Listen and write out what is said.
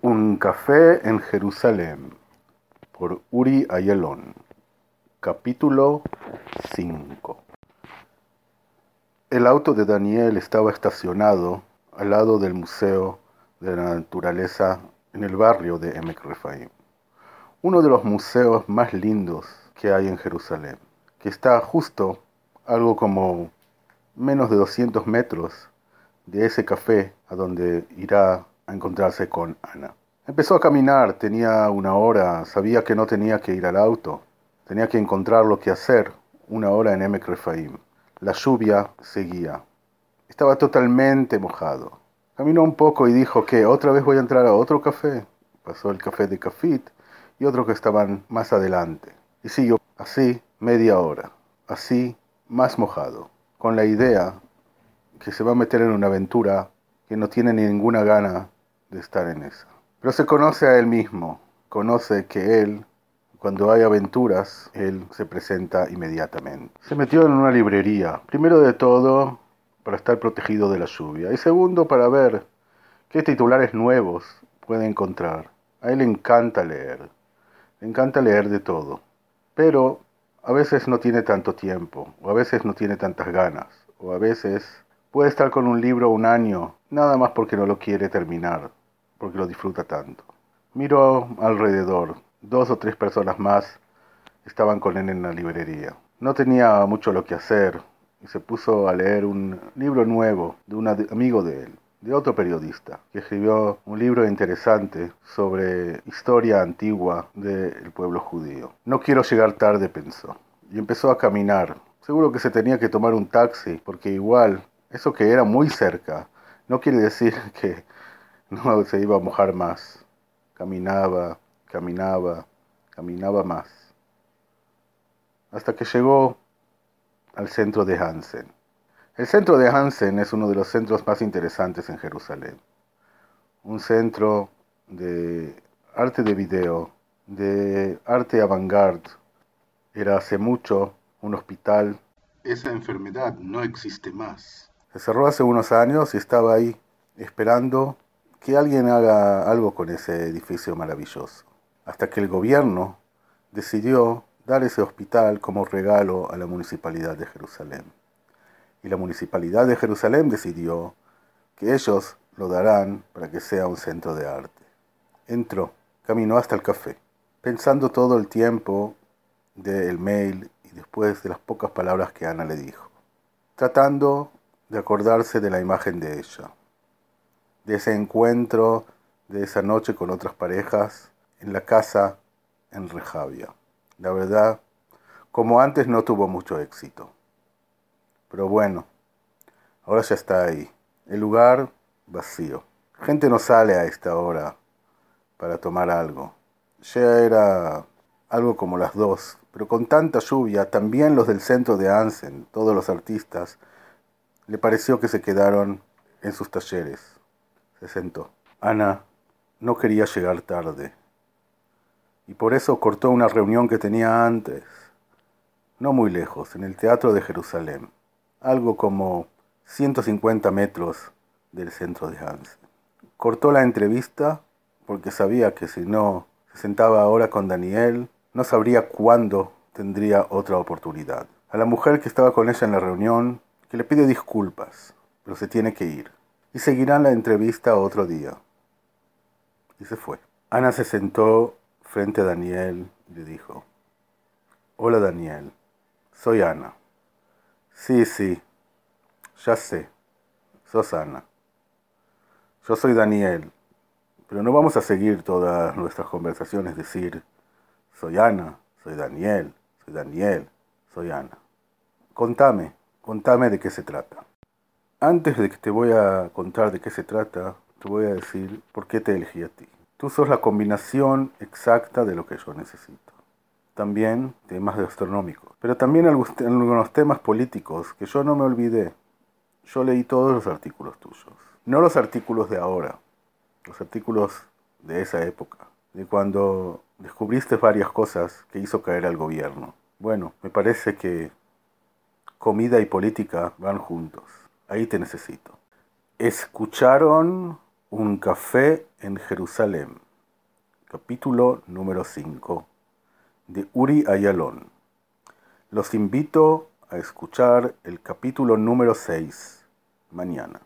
Un café en Jerusalén por Uri Ayelón. Capítulo 5 El auto de Daniel estaba estacionado al lado del Museo de la Naturaleza en el barrio de Emek Refaim, uno de los museos más lindos que hay en Jerusalén, que está justo algo como menos de 200 metros de ese café a donde irá a encontrarse con Ana. Empezó a caminar, tenía una hora, sabía que no tenía que ir al auto, tenía que encontrar lo que hacer, una hora en Refaim. La lluvia seguía. Estaba totalmente mojado. Caminó un poco y dijo que otra vez voy a entrar a otro café. Pasó el café de Cafit y otro que estaban más adelante. Y siguió así media hora, así más mojado, con la idea que se va a meter en una aventura que no tiene ninguna gana de estar en esa. Pero se conoce a él mismo, conoce que él, cuando hay aventuras, él se presenta inmediatamente. Se metió en una librería, primero de todo para estar protegido de la lluvia y segundo para ver qué titulares nuevos puede encontrar. A él le encanta leer, le encanta leer de todo, pero a veces no tiene tanto tiempo, o a veces no tiene tantas ganas, o a veces puede estar con un libro un año, nada más porque no lo quiere terminar, porque lo disfruta tanto. Miró alrededor, dos o tres personas más estaban con él en la librería. No tenía mucho lo que hacer y se puso a leer un libro nuevo de un amigo de él, de otro periodista, que escribió un libro interesante sobre historia antigua del pueblo judío. No quiero llegar tarde, pensó, y empezó a caminar. Seguro que se tenía que tomar un taxi, porque igual, eso que era muy cerca, no quiere decir que no se iba a mojar más. Caminaba, caminaba, caminaba más. Hasta que llegó al centro de Hansen. El centro de Hansen es uno de los centros más interesantes en Jerusalén. Un centro de arte de video, de arte avant-garde. Era hace mucho un hospital. Esa enfermedad no existe más. Se cerró hace unos años y estaba ahí esperando que alguien haga algo con ese edificio maravilloso. Hasta que el gobierno decidió dar ese hospital como regalo a la municipalidad de Jerusalén. Y la municipalidad de Jerusalén decidió que ellos lo darán para que sea un centro de arte. Entró, caminó hasta el café, pensando todo el tiempo del mail y después de las pocas palabras que Ana le dijo, tratando de acordarse de la imagen de ella, de ese encuentro, de esa noche con otras parejas en la casa en Rejavia. La verdad, como antes no tuvo mucho éxito. Pero bueno, ahora ya está ahí. El lugar vacío. Gente no sale a esta hora para tomar algo. Ya era algo como las dos, pero con tanta lluvia, también los del centro de Ansen, todos los artistas, le pareció que se quedaron en sus talleres. Se sentó. Ana no quería llegar tarde. Y por eso cortó una reunión que tenía antes, no muy lejos, en el Teatro de Jerusalén, algo como 150 metros del centro de Hans. Cortó la entrevista porque sabía que si no se sentaba ahora con Daniel, no sabría cuándo tendría otra oportunidad. A la mujer que estaba con ella en la reunión, que le pide disculpas, pero se tiene que ir y seguirán la entrevista otro día. Y se fue. Ana se sentó frente a Daniel y le dijo, Hola Daniel, soy Ana. Sí, sí, ya sé, sos Ana. Yo soy Daniel, pero no vamos a seguir todas nuestras conversaciones, decir, soy Ana, soy Daniel, soy Daniel, soy Ana. Contame, contame de qué se trata. Antes de que te voy a contar de qué se trata, te voy a decir por qué te elegí a ti. Tú sos la combinación exacta de lo que yo necesito. También temas gastronómicos, pero también algunos temas políticos que yo no me olvidé. Yo leí todos los artículos tuyos. No los artículos de ahora, los artículos de esa época, de cuando descubriste varias cosas que hizo caer al gobierno. Bueno, me parece que comida y política van juntos. Ahí te necesito. ¿Escucharon Un café en Jerusalén, capítulo número 5, de Uri Ayalón. Los invito a escuchar el capítulo número 6 mañana.